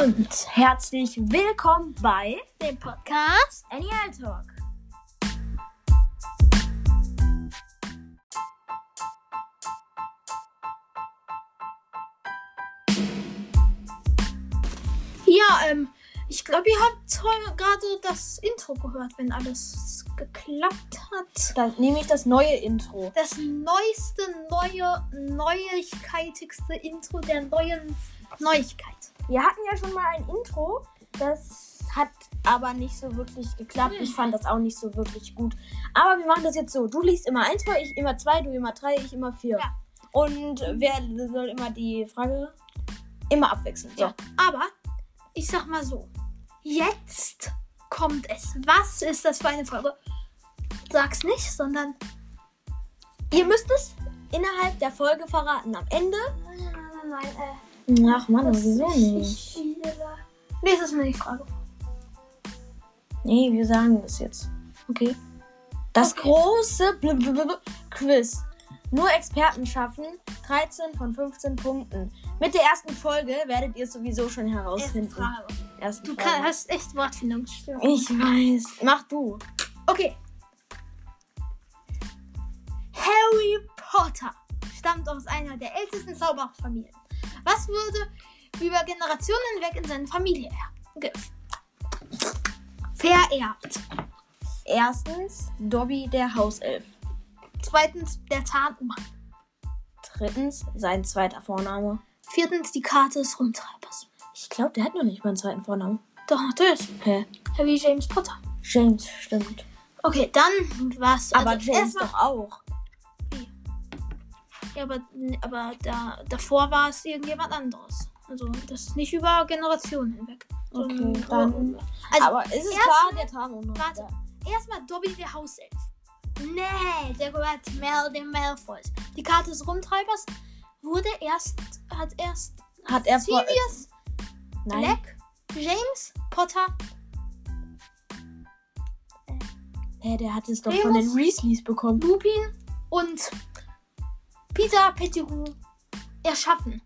Und herzlich willkommen bei dem Podcast Animal Talk. Ja, ähm, ich glaube, ihr habt gerade das Intro gehört, wenn alles geklappt hat. Dann nehme ich das neue Intro. Das neueste, neue, neuigkeitigste Intro der neuen Neuigkeit. Wir hatten ja schon mal ein Intro. Das hat aber nicht so wirklich geklappt. Ich fand das auch nicht so wirklich gut. Aber wir machen das jetzt so. Du liest immer eins vor, ich immer zwei, du immer drei, ich immer vier. Ja. Und wer soll immer die Frage immer abwechseln? So. Ja. Aber ich sag mal so: Jetzt kommt es. Was ist das für eine Frage? Sag's nicht, sondern. Ihr müsst es innerhalb der Folge verraten. Am Ende. Nein, nein, nein, nein, äh. Ach Mann, das wieso ist nicht? Lies es mir die Frage. Nee, wir sagen das jetzt. Okay. Das Okay. große blablabla Quiz. Nur Experten schaffen 13 von 15 Punkten. Mit der ersten Folge werdet ihr es sowieso schon Erste herausfinden. Frage. Erste Du Frage. kann, hast echt Wortfindungsstörung. Ich weiß. Mach du. Okay. Harry Potter stammt aus einer der ältesten Zaubererfamilien. Was wurde über Generationen hinweg in seine Familie er- vererbt? Erstens Dobby der Hauself. Zweitens der Tarnumhang. Drittens sein zweiter Vorname. Viertens die Karte des Rumtreibers. Ich glaube, der hat noch nicht mal einen zweiten Vornamen. Doch, natürlich. Hä? Harry James Potter. James, stimmt. Okay, dann was. Aber also James doch auch. Ja, aber, aber da, davor war es irgendjemand anderes. Also das ist nicht über Generationen hinweg. Okay, sondern- dann- Also, Aber ist es klar, der noch? Warte. erstmal Dobby der Hauself. Nee, der gehört Mel dem Malfoys. Die Karte des Rumtreibers wurde erst, hat erst Hat er. Sirius Nein. Black, James Potter, Hä, der hat es doch von Remus? den Weasleys bekommen. Lupin und Peter Pettigrew erschaffen.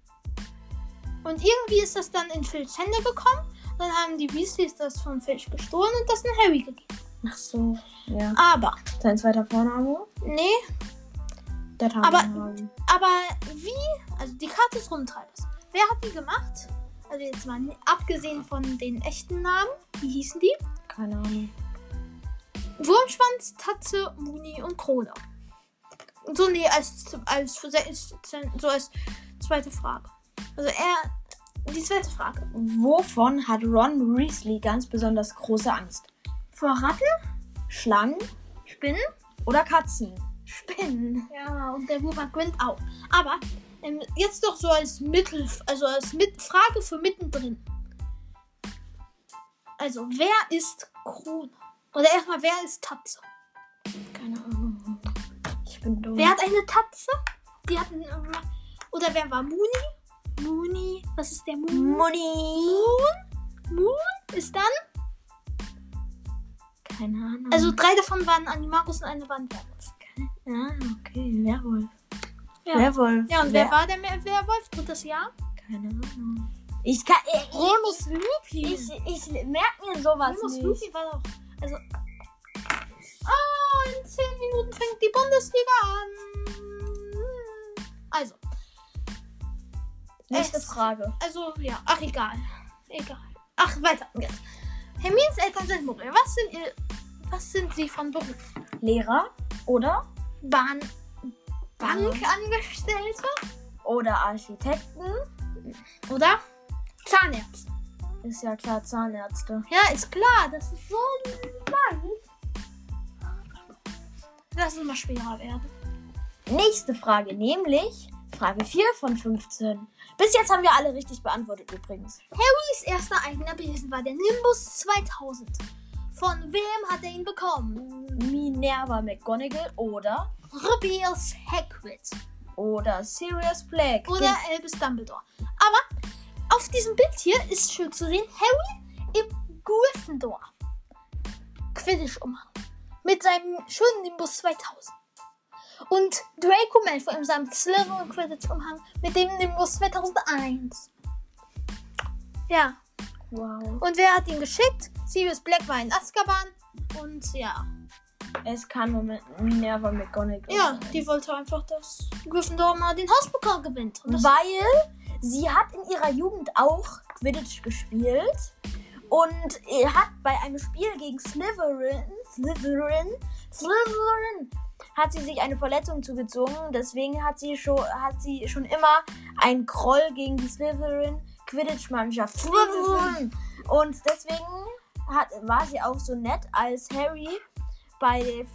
Und irgendwie ist das dann in Filchs Hände gekommen. Dann haben die Weasleys das von Filch gestohlen und das in Harry gegeben. Ach so, ja. Aber, Sein zweiter Vorname? nee, Der. Aber- aber wie, also die Karte des Rumtreibers, wer hat die gemacht? Also jetzt mal abgesehen von den echten Namen, wie hießen die? Keine Ahnung. Wurmschwanz, Tatze, Muni und Krone. So, nee, als, als, so als zweite Frage. Also er, die zweite Frage. Wovon hat Ron Weasley ganz besonders große Angst? Vor Ratten, Schlangen Spinnen, oder Katzen? Spinnen. Ja, und der hat Gwent auch. Aber ähm, jetzt doch so als Mittel, also als Mit Frage für mittendrin. Also, wer ist Krone? Oder erstmal, wer ist Tatze? Bin dumm. Wer hat eine Tatze? Die hatten. Oder wer war Muni? Muni. Was ist der Moon? Muni? Moon? Moon ist dann. Keine Ahnung. Also drei davon waren Animagus und eine waren Werwolf. ja, okay. Werwolf. Ja. Werwolf. Ja, und wer war der Mer- Werwolf? Drittes Jahr? Keine Ahnung. Ich kann. Ich, Remus Lupin. ich, ich, merke mir sowas Remus nicht. Lupin war doch. Also. In zehn Minuten fängt die Bundesliga an. Also. Nächste Es- Frage. Also, ja. Ach, egal. Egal. Ach, weiter. Jetzt. Hermines Eltern sind Muggel. Was sind ihr. Was sind sie von Beruf? Lehrer oder? Bahn. Bankangestellte? Oder Architekten. Oder? Zahnärzte. Ist ja klar, Zahnärzte. Ja, ist klar. Das ist so leicht. Lass es mal schwerer werden. Nächste Frage, nämlich Frage 4 von 15. Bis jetzt haben wir alle richtig beantwortet übrigens. Harrys erster eigener Besen war der Nimbus 2000. Von wem hat er ihn bekommen? Minerva McGonagall oder Rubius Hagrid. oder Sirius Black. Oder Albus Dumbledore. Aber auf diesem Bild hier ist schön zu sehen Harry im Gryffindor. Quidditch-Umhang. Mit seinem schönen Nimbus 2000. Und Draco Malfoy in seinem Slytherin Quidditch-Umhang mit dem Nimbus 2001. Ja. Wow. Und wer hat ihn geschickt? Sirius Black war in Azkaban. Und ja. Es kann nur mit Minerva McGonagall Ja, sein. die wollte einfach, dass Gryffindor mal den Hauspokal gewinnt. Weil sie hat in ihrer Jugend auch Quidditch gespielt. Und er hat bei einem Spiel gegen Slytherin, Slytherin, Slytherin, hat sie sich eine Verletzung zugezogen. Deswegen hat sie schon, hat sie schon immer einen Groll gegen die Slytherin Quidditch-Mannschaft. Slytherin. Und deswegen hat, war sie auch so nett, als Harry bei,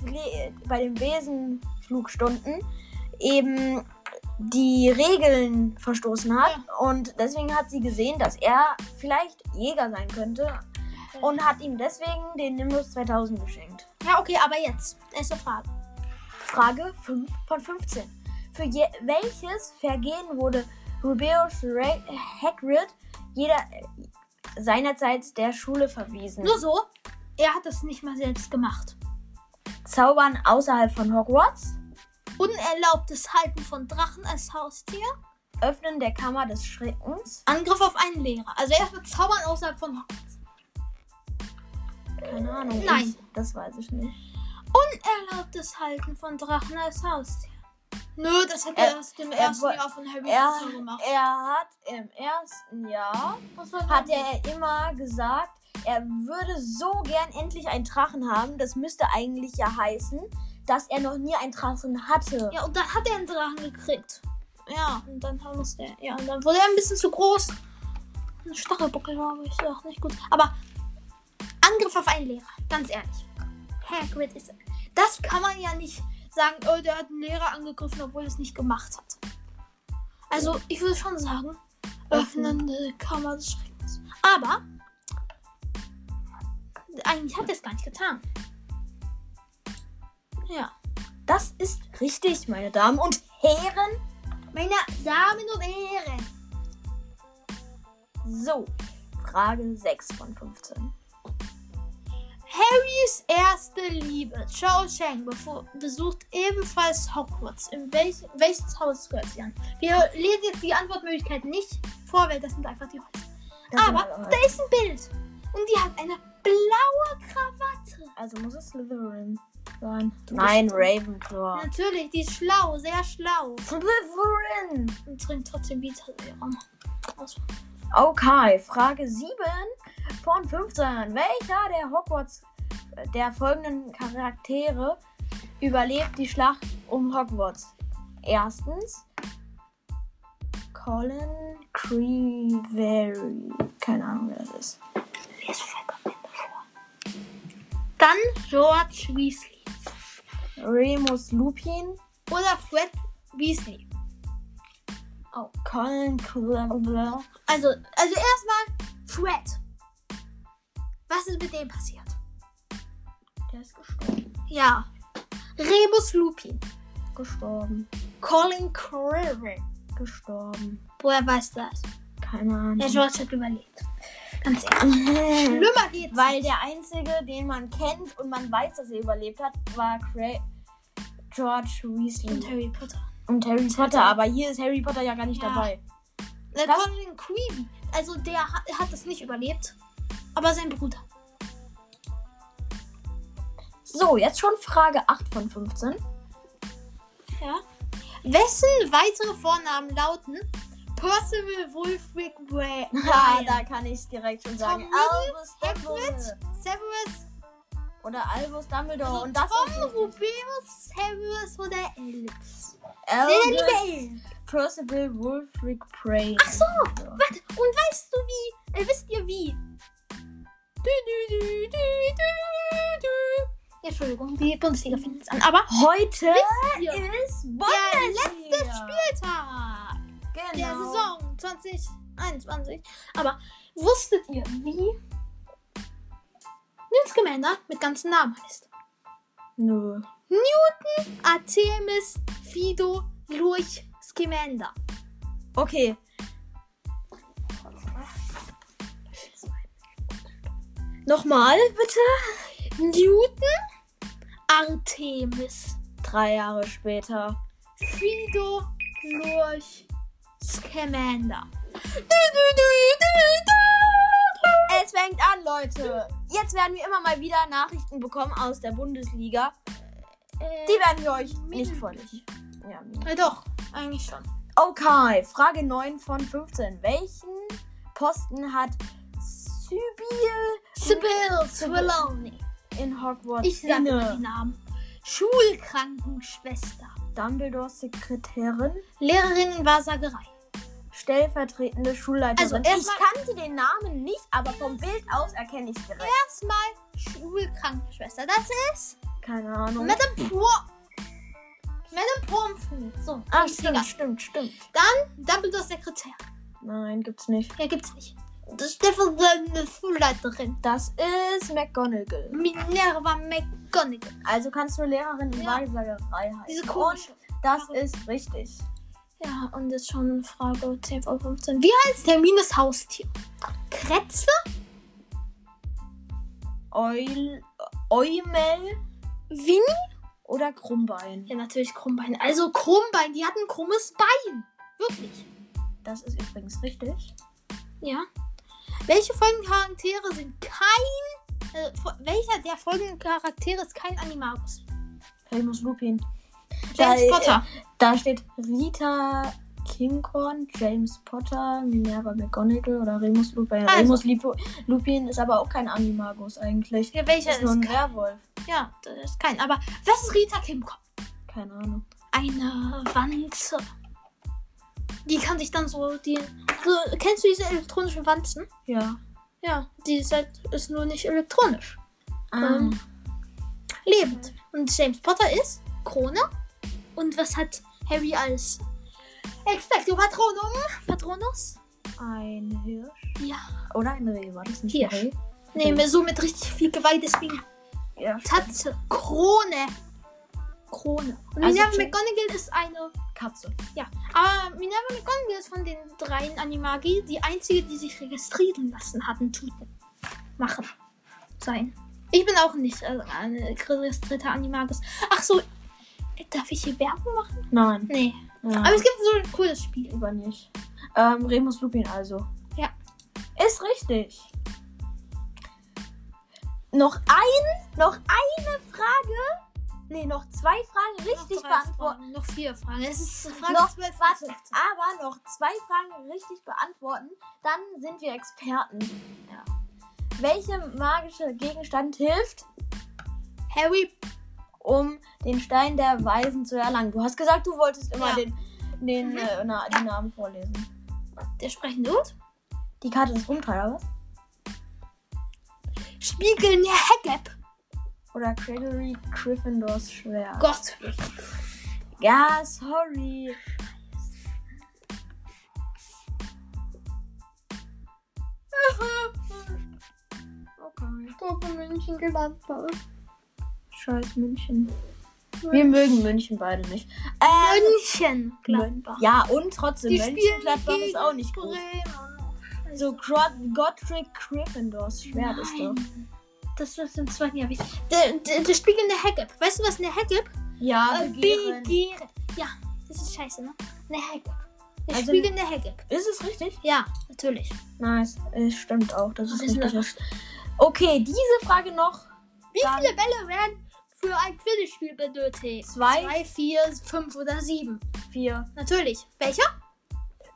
bei den Besenflugstunden eben die Regeln verstoßen hat. Und deswegen hat sie gesehen, dass er vielleicht Jäger sein könnte. Und hat ihm deswegen den Nimbus 2000 geschenkt. ja, okay, aber jetzt. Erste Frage. Frage 5 von 15. Für je welches Vergehen wurde Rubeus Hagrid jeder seinerzeit der Schule verwiesen? Nur so, er hat das nicht mal selbst gemacht. Zaubern außerhalb von Hogwarts? Unerlaubtes Halten von Drachen als Haustier. Öffnen der Kammer des Schreckens? Angriff auf einen Lehrer. Also erstmal zaubern außerhalb von Hogwarts. Keine Ahnung. Nein. Ich, das weiß ich nicht. Unerlaubtes Halten von Drachen als Haustier. Nö, das hat Er- er erst im er ersten Jahr von Harry Er, Potter gemacht. er hat im ersten Jahr hat er immer gesagt, er würde so gern endlich einen Drachen haben. Das müsste eigentlich ja heißen, dass er noch nie einen Drachen hatte. Ja, und dann hat er einen Drachen gekriegt. Ja, und dann musste er. Ja, und dann wurde er ein bisschen zu groß. Ein Stachelbuckel war, aber ich sag nicht gut. Aber Angriff auf einen Lehrer, ganz ehrlich. Hagrid ist. Das kann man ja nicht sagen, oh, der hat einen Lehrer angegriffen, obwohl er es nicht gemacht hat. Also, ich würde schon sagen, öffnende Kammer des Schreckens. Aber, eigentlich hat er es gar nicht getan. Ja. Das ist richtig, meine Damen und Herren. Meine Damen und Herren. So, Frage 6 von 15. Harrys erste Liebe, Cho Chang, besucht ebenfalls Hogwarts. In welch, welches Haus gehört sie an? Wir lesen jetzt die Antwortmöglichkeiten nicht vor, weil das sind einfach die Häuser. Das Aber da ist ein Bild. Und die hat eine blaue Krawatte. Also muss es Slytherin sein. Nein, Ravenclaw. Natürlich, die ist schlau, sehr schlau. Slytherin! Und trinkt trotzdem Vita-Serum. Also, Okay, Frage 7 von 15. Welcher der Hogwarts, der folgenden Charaktere überlebt die Schlacht um Hogwarts? Erstens Colin Creevary. Keine Ahnung, wer das ist. Dann George Weasley. Remus Lupin. Oder Fred Weasley. Oh, Colin Creevary. Also, also erstmal Fred. Was ist mit dem passiert? Der ist gestorben. Ja. Rebus Lupin. Gestorben. Colin Creevy. Gestorben. Woher weiß das? Keine Ahnung. Der George hat überlebt. Ganz ehrlich. Schlimmer geht's. Weil der einzige, den man kennt und man weiß, dass er überlebt hat, war Cra George Weasley Und Harry Potter. und Harry Potter. Aber hier ist Harry Potter ja gar nicht Ja. dabei. Der Was? Colin Creevy. Also der hat, hat das nicht überlebt. Aber sein Bruder. So, jetzt schon Frage 8 von 15. Ja. Wessen weitere Vornamen lauten Percival Wulfric Bray? Ja, da kann ich es direkt schon sagen. Tom Albus Dumbledore. Severus, Oder Albus Dumbledore. also und das Tom, ist Rubeus, Severus oder liebe Elvis. Percival Wulfric Prey. Ach so, warte. Und weißt du wie? Äh, wisst ihr wie? Du, du, du, du, du, du. Ja, Entschuldigung, die Bundesliga fängt jetzt an. Aber Heute ist der Bundesliga. letzte Spieltag der Genau. Saison 2021. Aber wusstet ihr, wie Newt Scamander mit ganzen Namen heißt? Nö. Newton Artemis Fido Lurch Scamander. Okay. Nochmal, bitte. Newton Artemis Drei Jahre später. Fido Lurch Scamander. es fängt an, Leute. Jetzt werden wir immer mal wieder Nachrichten bekommen aus der Bundesliga. Die werden wir euch nicht vorlesen. Ja. Äh, doch, eigentlich schon. Okay, Frage 9 von 15. Welchen Posten hat Sybil Sybil Trelawney. in Hogwarts Ich sage die Namen. Schulkrankenschwester. Dumbledores Sekretärin, Lehrerin in Wahrsagerei. Stellvertretende Schulleiterin. Also, ich kannte den Namen nicht, aber vom Bild aus erkenne ich direkt. Erstmal Schulkrankenschwester. Das ist Keine Ahnung. Madame Por. Madame Pomfrey. So, Ah, stimmt, stimmt, stimmt. Dann Dumbledores Sekretär. Nein, gibt's nicht. Ja, gibt's nicht. Das ist stellvertretende Schulleiterin. Das ist McGonagall. Minerva McGonagall. Also kannst du Lehrerin in Ja. Wahrsagerei heißen. Diese komische. Und das ist richtig. Ja, und jetzt schon Frage 10 von 15. Wie heißt Hermines Haustier? Kretze? Eul, Eumel Winnie? oder Krummbein. Ja, natürlich Krummbein. Also Krummbein, die hat ein krummes Bein. Wirklich. Das ist übrigens richtig. Ja. Welche folgenden Charaktere sind kein. Äh, welcher der folgenden Charaktere ist kein Animagus? Remus Lupin. James Da, Potter. Äh, da steht Rita Kinghorn, James Potter, Minerva McGonagall oder Remus Lupin. Also. Remus Lupin ist aber auch kein Animagus eigentlich. Ja, welcher ist ist, nur ein? Werwolf. Ja, das ist kein. Aber was ist Rita Kimcom? Keine Ahnung. Eine Wanze. Die kann sich dann so. Die, so kennst du diese elektronischen Wanzen? Ja. Ja, die ist, halt, ist nur nicht elektronisch. Ah. Ähm, lebend. Und James Potter ist Krone. Und was hat Harry als Expecto Patronum? Patronus? Ein Hirsch. Ja. Oder ein Reh, war das nicht Hirsch. ein Reh? Nee, mir so mit richtig viel Geweih, deswegen Ja. Tatze. Krone. Krone. Und Also Minerva McGonagall ist eine. Katze. Ja. Aber Minerva McGonagall ist von den dreien Animagi die einzige, die sich registrieren lassen hatten, tuten. Machen. Sein. Ich bin auch nicht äh, eine registrierte Animagus. Ach so. Darf ich hier Werbung machen? Nein. Nee. Ja. Aber es gibt so ein cooles Spiel. Lieber nicht. Ähm, Remus Lupin also. Ja. Ist richtig. Noch ein, noch eine Frage. Nee, noch zwei Fragen richtig noch beantworten. Fragen, Noch vier Fragen. Es ist Frage Noch, 12 von warte, 15. aber noch zwei Fragen richtig beantworten, dann sind wir Experten. Ja. Welche magische Gegenstand hilft, Harry. Um den Stein der Weisen zu erlangen? Du hast gesagt, du wolltest immer Ja. den, den, Mhm. äh, na, die Namen vorlesen. Der sprechende Hut. Die Karte des Rumtreiber, was? Spiegelnde Haggab. Oder Gregory Gryffindors Schwert. Gott. Ja, sorry. Okay. Gruppe München gelandet. Scheiß München. Wir mögen München beide nicht. Ähm, München. Gladbach. ja, und trotzdem, Die Mönchengladbach spielen ist auch nicht gut. Bremen. So, Godric Gryffindors Schwert ist doch. Das ist im zweiten Jahr. wichtig. Der, der, der Haggab. Weißt du, was eine Haggab? Ja, Äh, Begehren. Begehren. Ja, das ist scheiße, ne? Eine Haggab. Der Also- spiegelnde Haggab. Ist es richtig? Ja, natürlich. Nice. Es stimmt auch, das ist Das ist richtig. Okay, diese Frage noch. Wie viele Bälle werden für ein Quidditch-Spiel benötigt? Zwei. Zwei, vier, fünf oder sieben. Vier. Natürlich. Welcher?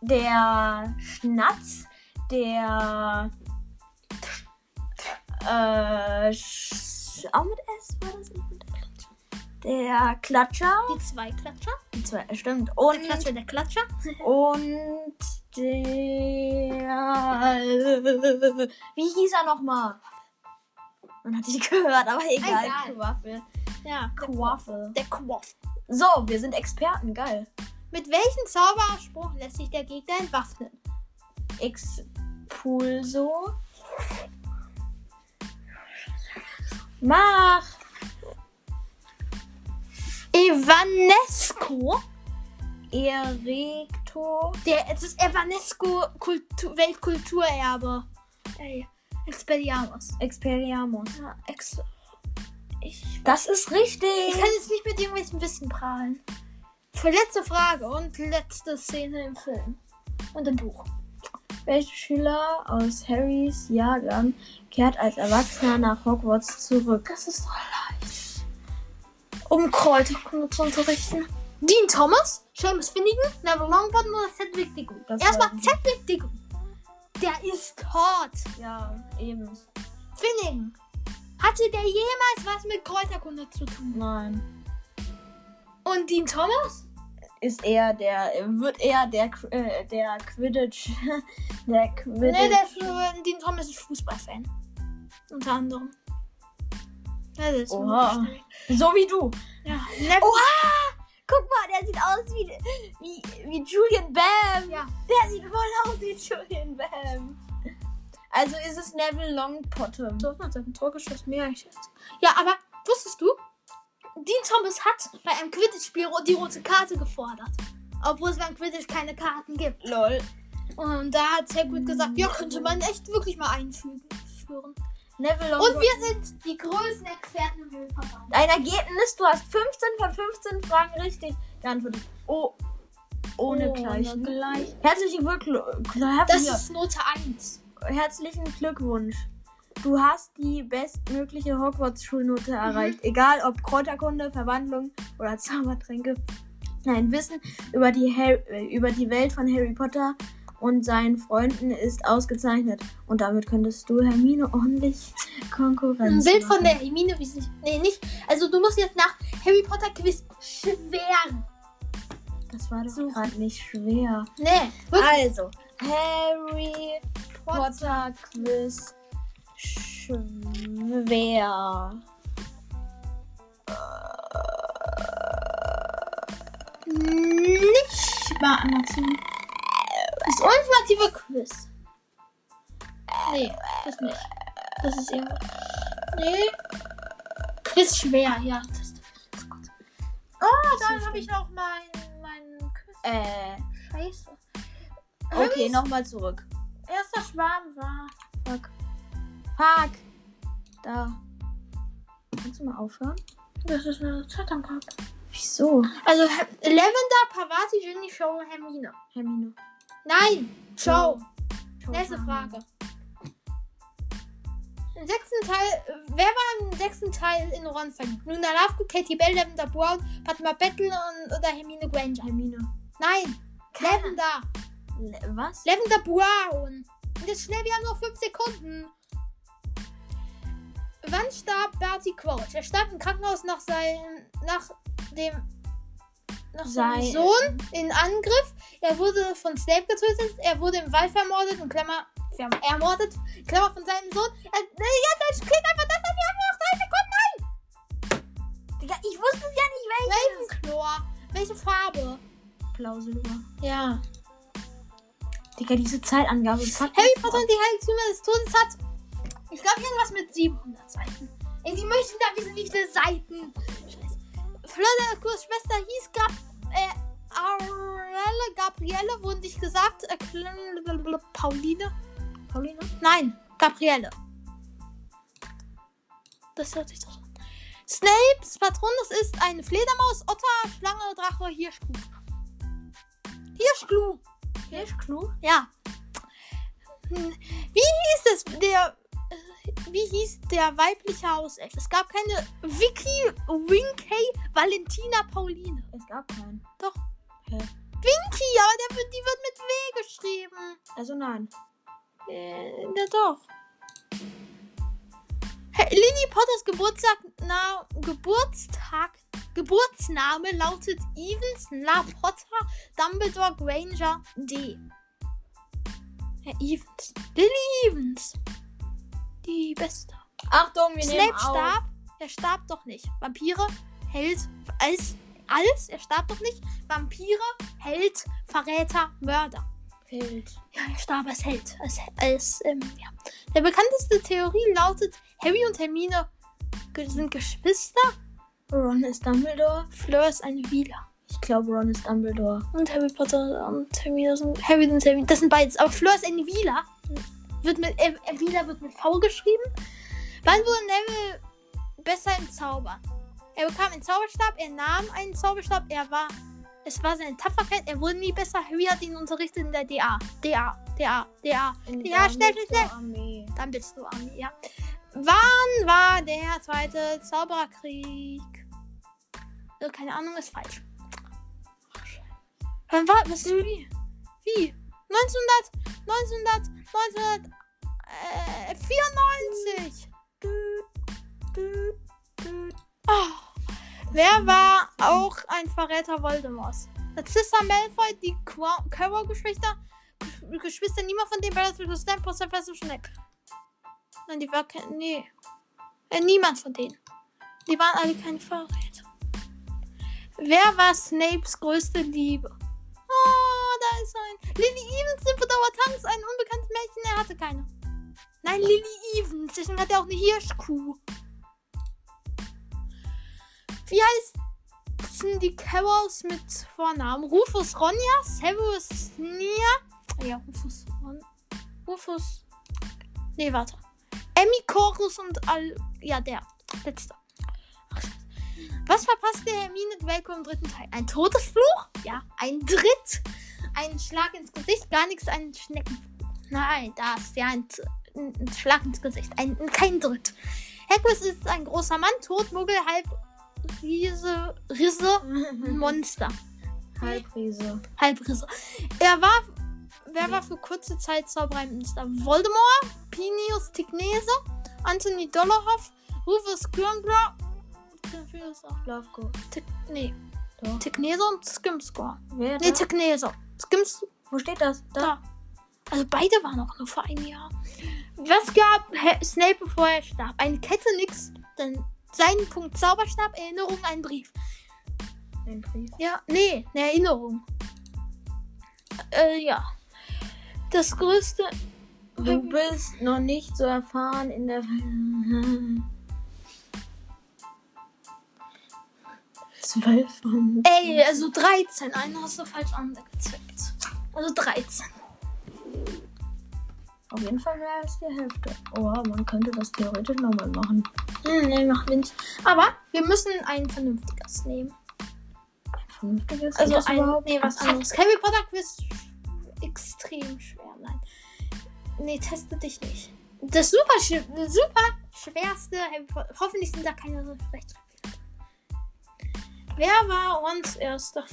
Der Schnatz, der. Äh. Auch mit S war das nicht mit? Der Klatscher. Die zwei Klatscher. Die zwei, äh, stimmt. Der Und, Klatscher, der Klatscher. und der. Wie hieß er nochmal? Man hat dich gehört, aber egal. Egal. Quaffel. Ja, Quaffel. der Quaff. So, wir sind Experten, geil. Mit welchem Zauberspruch lässt sich der Gegner entwaffnen? Expulso. Mach! Evanesco. Erecto. Der, es ist Evanesco Kultu Weltkulturerbe. Ey, Expelliarmus. Expelliarmus. Ja, ex ich, Das ist richtig. ich kann jetzt nicht mit irgendwelchen Wissen prahlen. Für letzte Frage und letzte Szene im Film. Und im Buch. Welcher Schüler aus Harrys Jahrgang kehrt als Erwachsener nach Hogwarts zurück? Das ist doch leicht. Um Kräuterkunde zu unterrichten. Dean Thomas, Seamus Finnegan, Neville Longbottom oder Cedric Diggory? Erstmal. Cedric Diggory. Der ist tot. Ja, eben. Finnegan. Hatte der jemals was mit Kräuterkunde zu tun? Nein. Und Dean Thomas? Ist eher der, wird eher der, äh, der Quidditch, der Quidditch. Nee, der Dean Thomas ist Fußballfan. Unter anderem. Das ist Oha. so wie du. Ja. Oha! Guck mal, der sieht aus wie, wie, wie Julian Bam. Ja. Der sieht voll aus wie Julian Bam. Also ist es Neville Longbottom. Dortmund hat ein Tor geschossen, mehr als jetzt. Ja, aber wusstest du? Dean Thomas hat bei einem Quidditch-Spiel die rote Karte gefordert. Obwohl es beim Quidditch keine Karten gibt. Lol. Und da hat Hagrid gesagt, ja, könnte man echt wirklich mal einfügen. Neville Und Longbottom. wir sind die größten Experten im Höhlenverband. Dein Ergebnis, du hast 15 von 15 Fragen richtig geantwortet. Oh, ohne Gleichen. Gleich. Herzlichen, Glückl Das ist Note 1. herzlichen Glückwunsch. Du hast die bestmögliche Hogwarts-Schulnote erreicht. Egal ob Kräuterkunde, Verwandlung oder Zaubertränke. Dein Wissen über die, äh, über die Welt von Harry Potter und seinen Freunden ist ausgezeichnet. Und damit könntest du Hermine ordentlich Konkurrenz Ein Bild von machen. der Hermine, wie sie. Nee, nicht. Also, du musst jetzt nach Harry Potter Quiz schweren. Das war doch Suchen. gerade nicht schwer. Nee, wirklich. Also, Harry Potter Quiz schwer. Nicht mal Amazon. Das ultimative Quiz. Nee, das nicht. Das ist irgendwo. Nee. Quiz schwer, ja. Das, das ist gut. Oh, da habe ich noch mein, mein Quiz. Äh, Scheiße. okay, nochmal zurück. Erster Schwarm war. Fuck. Fuck. Da. Kannst du mal aufhören? Das ist eine Zeitung gehabt. Wieso? Also Lavender, Pavati, Ginny, Show, Hermine. Hermine. Nein. Schau Nächste. Frage. Im sechsten Teil, wer war im sechsten Teil in Ron verliebt? Luna Lovegood, Katie Bell, Lavender Brown, Padma Battle und, oder Hermine Granger? Hermine. Nein, Lavender. Le was? Lavender Brown. Und jetzt schnell, wir haben noch fünf Sekunden. Wann starb Bertie Crouch? Er starb im Krankenhaus nach seinem, nach dem, nach seinem Sein- Sohn in Angriff. Er wurde von Snape getötet. Er wurde im Wald vermordet und Klammer, ermordet. Klammer von seinem Sohn. Er, ja, das klingt einfach das. Wir haben noch drei Sekunden. Nein! Digga, ich wusste es ja nicht, welches. Ravenclaw. Welche Farbe? Blau, Silber. Ja. Digga, diese Zeitangabe. Harry Potter und die Heiligtümer des Todes hat, ich glaube, irgendwas mit 700 Seiten. Ey, die möchten da wissen, wie viele Seiten. Scheiße. Fleur Delacours Schwester hieß Gab äh, Aurelle, Gabrielle, wurde nicht gesagt. Äh, Pauline? Pauline? Nein, Gabrielle. Das hört sich doch an. Snapes Patronus ist eine Fledermaus, Otter, Schlange, Drache, Hirschkuh. Hirschkuh. Hirschklu? Ja. Hm, Wie hieß es, der. Wie hieß der weibliche Hauself? Es gab keine Vicky, Winkey, Valentina, Pauline. Es gab keinen. Doch. Hä? Winky, aber wird, die wird mit W geschrieben. Also nein. Äh, ja doch. Hey, Lily Potters Geburtstag, na, Geburtstag, Geburtsname lautet Evans La Potter Dumbledore Granger D. Herr Evans. Lily Evans. Die Beste. Achtung, wir nehmen Snape auf. starb. Er starb doch nicht. Vampire, Held, als, als, er starb doch nicht. Vampire, Held, Verräter, Mörder. Fehlt. Ja, er starb als Held. Als, als, ähm, ja. Der bekannteste Theorie lautet, Harry und Hermine sind Geschwister. Ron ist Dumbledore. Fleur ist eine Wieler. Ich glaube, Ron ist Dumbledore. Und Harry Potter und Hermine sind, Harry und Hermine, das sind beides. Aber Fleur ist eine Wieler. Wird mit, äh, äh, Wieler wird mit V geschrieben. Wann wurde Neville besser im Zaubern? Er bekam einen Zauberstab, er nahm einen Zauberstab, er war Es war seine Tapferkeit. Er wurde nie besser. Harry hat ihn unterrichtet in der DA. DA, DA, DA. Ja, der schnell, schnell, schnell. Armee. Dann bist du Army, ja. Wann war der zweite Zaubererkrieg? Äh, keine Ahnung, ist falsch. Ach. Wann war. Was? Wie? Wie? 1900. 1900. 1994. Oh. Wer war auch ein Verräter Voldemorts? Narcissa Malfoy, die Quirrell-Geschwister, Gesch- Geschwister, niemand von denen war das Snape, Professor Snape. Nein, die war kein. Nee. Äh, niemand von denen. Die waren alle keine Verräter. Wer war Snapes größte Liebe? Oh, da ist ein. Lily Evans, Nymphadora Tanks, ein unbekanntes Mädchen, er hatte keine. Nein, Lily Evans, deswegen hat er auch eine Hirschkuh. Wie heißen die Carrols mit Vornamen? Rufus Ronja, Severus Nia. Ja, Rufus Ron. Rufus. Nee, warte. Emmy, Chorus und Al. Ja, der. Letzter. Was verpasste Hermine Draco im dritten Teil? Ein Todesfluch? Ja. Ein Dritt? Ein Schlag ins Gesicht? Gar nichts, ein Schneckenfluch. Nein, das. Ja, ein, ein Schlag ins Gesicht. Ein, kein Dritt. Hagrid ist ein großer Mann, Todmuggel, halb Riese, Risse, Monster. Halbriese. Halbriese. Er war, wer war für kurze Zeit Zaubereiminister? Voldemort, Pinius Tignese, Anthony Dolohov, Rufus Grimglaw, Lovegood. Tig, nee, Doch. Tignese und Skimscore. Wer Nee? Tignese. Skims, Wo steht das? Da. da. Also beide waren auch nur für ein Jahr. Was gab Snape, bevor er starb? Eine Kette, nix. Dann sein Punkt Zauberstab, Erinnerung, ein Brief. Ein Brief. Ja, nee, eine Erinnerung. Äh, ja. Das größte. Du bist noch nicht so erfahren in der. Zwölf und. Ey, also 13. Einen hast du falsch angezippt. Also 13. Auf jeden Fall mehr als die Hälfte. Oh, man könnte das theoretisch nochmal machen. Hm, nee, mach Wind. Aber wir müssen ein vernünftiges nehmen. Ein vernünftiges. Also ein, überhaupt? nee, was anderes. Harry Potter Quiz extrem schwer. Nein. Nee, teste dich nicht. Das super, super schwerste Harry Potter. Hoffentlich sind da keine so Rechtschreibfehler. Wer war uns erster,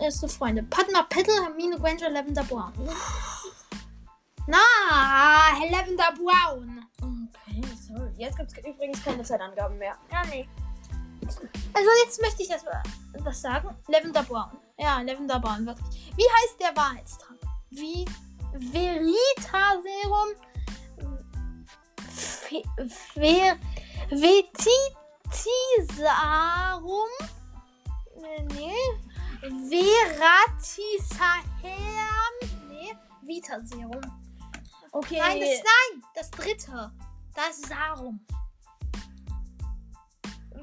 erste Freunde? Padma Petal, Hermine Granger, Lavender Brown. Na, Lavender Brown. Okay, sorry. Jetzt gibt es übrigens keine Zeitangaben mehr. Ja, nee. Also jetzt möchte ich das was sagen. Lavender Brown. Ja, Lavender Brown, wirklich. Wie heißt der Wahrheitstrank? Wie Veritaserum Fe- Ver Vetitisarum Nee, nee. Veratisaheam Nee, Vitaserum. Okay. Nein, das, nein, das dritte. Das Sarum.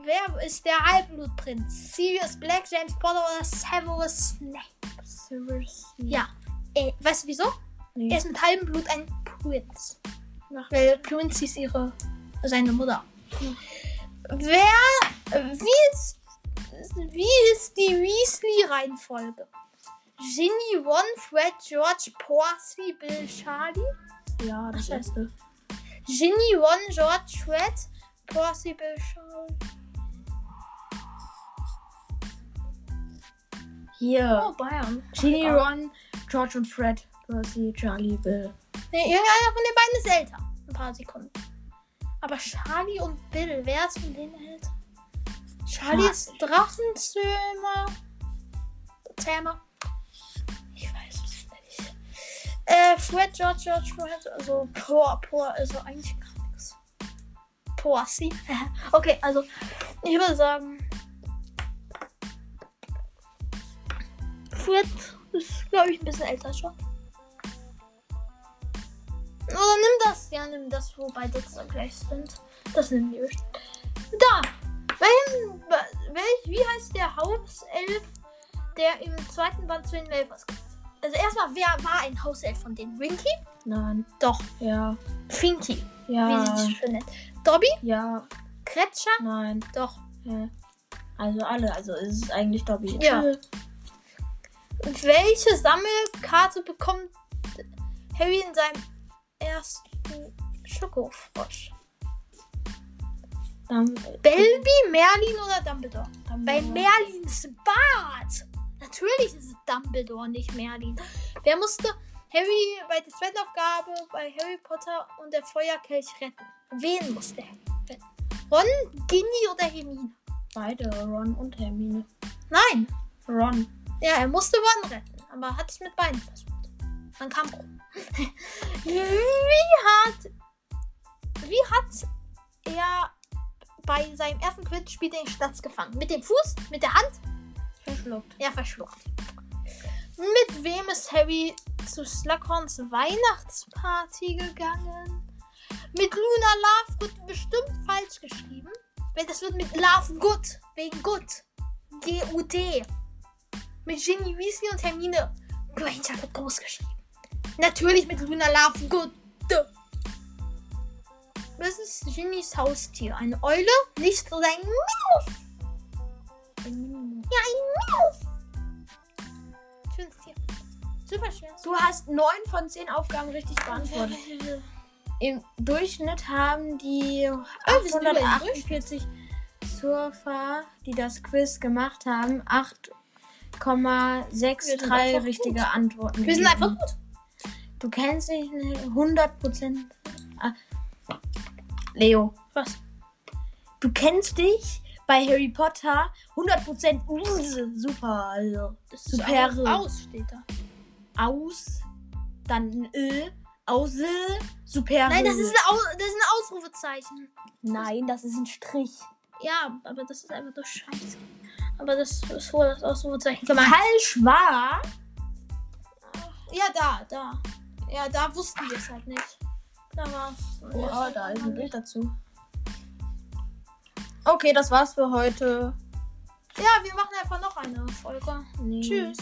Wer ist der Halbblutprinz? Sirius Black, James Potter oder Severus Snape? Severus. Ja. Äh, weißt du wieso? Nee. Er ist mit halbem Blut ein Prinz. Weil Prinz ist ihre, seine Mutter. Wer, wie ist, wie ist die Weasley-Reihenfolge? Ginny, Ron, Fred, George, Percy, Bill, Charlie? Ja, das Ach, erste. Ginny, Ron, George, Fred, Percy, Bill, Charlie. Hier. Oh, Bayern. Ginny, Ach, Ron, George und Fred. Percy, Charlie, Bill. Nee, irgendeiner von den beiden ist älter. Ein paar Sekunden. Aber Charlie und Bill, wer ist von denen älter? Charlie Char- ist Drachenzähmer. Zähmer. Ich weiß es nicht. Äh, Fred, George, George, Fred. Also, Por, Por, also eigentlich gar nichts. Porcy. okay, also, ich würde sagen. Fred ist, glaube ich, ein bisschen älter schon. Oder nimm das. Ja, nimm das, wo beide so gleich sind. Das nehmen wir. Da. Welchen, welch, wie heißt der Hauself, der im zweiten Band zu den Malfoys gehört? Also erstmal, wer war ein Hauself von denen? Winky? Nein. Doch. Ja. Finky. Wie Ja. sie sich schön nennt. Dobby? Ja. Kretscher? Nein. Doch. Hä? Also alle. Also es ist eigentlich Dobby. Ja. Tschüss. Welche Sammelkarte bekommt Harry in seinem ersten Schokofrosch? Belby, Merlin oder Dumbledore? Bei Dumbledore. Merlins Bart. Natürlich ist es Dumbledore, nicht Merlin. Wer musste Harry bei der zweiten Aufgabe bei Harry Potter und der Feuerkelch retten? Wen musste Harry retten? Ron, Ginny oder Hermine? Beide, Ron und Hermine. Nein. Ron. Ja, er musste Ron retten, aber hat es mit beiden versucht. Dann kam Ron. wie hat wie hat er bei seinem ersten Quidditch-Spiel den Statz gefangen? Mit dem Fuß? Mit der Hand? Verschluckt. Ja, verschluckt. Mit wem ist Harry zu Slughorns Weihnachtsparty gegangen? Mit Luna Lovegood bestimmt falsch geschrieben. Weil das wird mit Lovegood. Wegen Good. G-U-D. Mit Ginny Weasley und Hermine Granger wird groß geschrieben. Natürlich mit Luna Lovegood. Das ist Ginnys Haustier. Eine Eule, nicht so ein Minus. Ja, ein Minus. Schönes Tier. Super schön. Du hast neun von zehn Aufgaben richtig beantwortet. Im Durchschnitt haben die Oh, wir sind über den 848 Surfer, die das Quiz gemacht haben, Wir sind 8,63 einfach richtige gut. Antworten. Wir sind einfach gut. Du kennst dich nicht 100 Prozent. Leo, Was? du kennst dich bei Harry Potter 100 Prozent super. Also Das Super. Aus, aus steht da. aus, dann ein Ö, aus, super. Nein, das ist, ein Au das ist ein Ausrufezeichen. Nein, das ist ein Strich. Ja, aber das ist einfach nur Scheiße. Aber das ist wohl das Ausrufezeichen gemeint. Falsch war. Ja, da, da. Ja, da wussten wir es halt nicht. Da war's. Oh, da ist ein Bild dazu. Okay, das war's für heute. Ja, wir machen einfach noch eine Folge. Nee. Tschüss.